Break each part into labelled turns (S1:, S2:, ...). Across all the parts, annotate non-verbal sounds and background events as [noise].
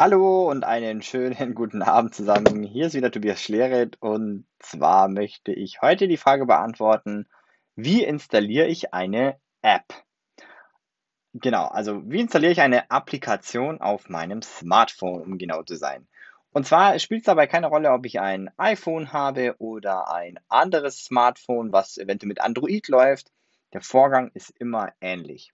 S1: Hallo und einen schönen [laughs] guten Abend zusammen. Hier ist wieder Tobias Schleret und zwar möchte ich heute die Frage beantworten, wie installiere ich eine App? Genau, also wie installiere ich eine Applikation auf meinem Smartphone, um genau zu sein? Und zwar spielt es dabei keine Rolle, ob ich ein iPhone habe oder ein anderes Smartphone, was eventuell mit Android läuft. Der Vorgang ist immer ähnlich.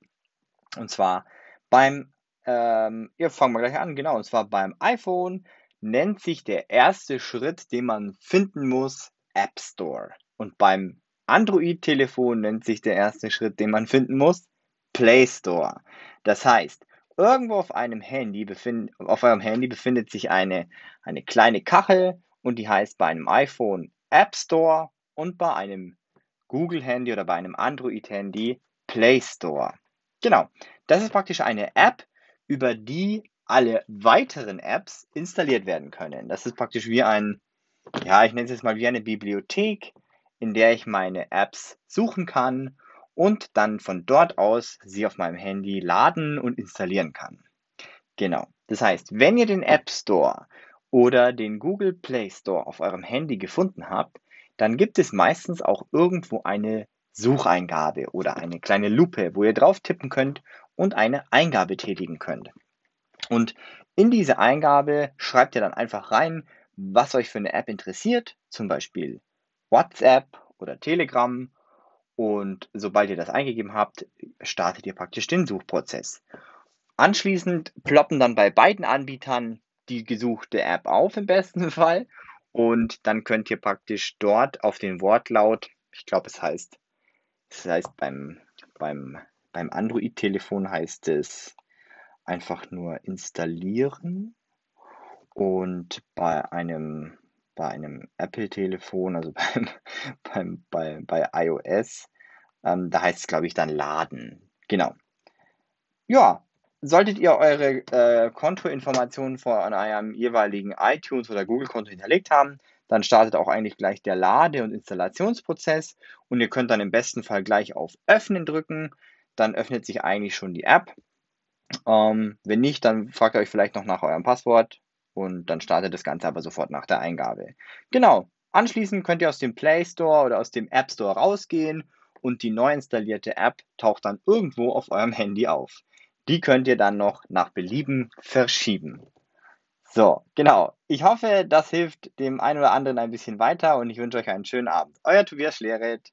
S1: Und zwar beim ähm, ja, fangen wir gleich an, genau. Und zwar beim iPhone nennt sich der erste Schritt, den man finden muss, App Store. Und beim Android-Telefon nennt sich der erste Schritt, den man finden muss, Play Store. Das heißt, irgendwo auf einem Handy befind, auf eurem Handy befindet sich eine, eine kleine Kachel und die heißt bei einem iPhone App Store und bei einem Google Handy oder bei einem Android Handy Play Store. Genau, das ist praktisch eine App, über die alle weiteren Apps installiert werden können. Das ist praktisch wie ein, ja, ich nenne es jetzt mal wie eine Bibliothek, in der ich meine Apps suchen kann und dann von dort aus sie auf meinem Handy laden und installieren kann. Genau. Das heißt, wenn ihr den App Store oder den Google Play Store auf eurem Handy gefunden habt, dann gibt es meistens auch irgendwo eine Sucheingabe oder eine kleine Lupe, wo ihr drauf tippen könnt und eine Eingabe tätigen könnt. Und in diese Eingabe schreibt ihr dann einfach rein, was euch für eine App interessiert, zum Beispiel WhatsApp oder Telegram. Und sobald ihr das eingegeben habt, startet ihr praktisch den Suchprozess. Anschließend ploppen dann bei beiden Anbietern die gesuchte App auf im besten [laughs] Fall. Und dann könnt ihr praktisch dort auf den Wortlaut, ich glaube es heißt, es heißt beim, beim beim Android-Telefon heißt es einfach nur installieren und bei einem, bei einem Apple-Telefon, also [laughs] beim, beim, bei, bei iOS, ähm, da heißt es, glaube ich, dann laden. Genau. Ja, solltet ihr eure äh, Kontoinformationen von eurem jeweiligen iTunes oder Google-Konto hinterlegt haben, dann startet auch eigentlich gleich der Lade- und Installationsprozess und ihr könnt dann im besten Fall gleich auf Öffnen drücken dann öffnet sich eigentlich schon die App. Ähm, wenn nicht, dann fragt ihr euch vielleicht noch nach eurem Passwort und dann startet das Ganze aber sofort nach der Eingabe. Genau. Anschließend könnt ihr aus dem Play Store oder aus dem App Store rausgehen und die neu installierte App taucht dann irgendwo auf eurem Handy auf. Die könnt ihr dann noch nach Belieben verschieben. So, genau. Ich hoffe, das hilft dem einen oder anderen ein bisschen weiter und ich wünsche euch einen schönen Abend. Euer Tobias Schleret.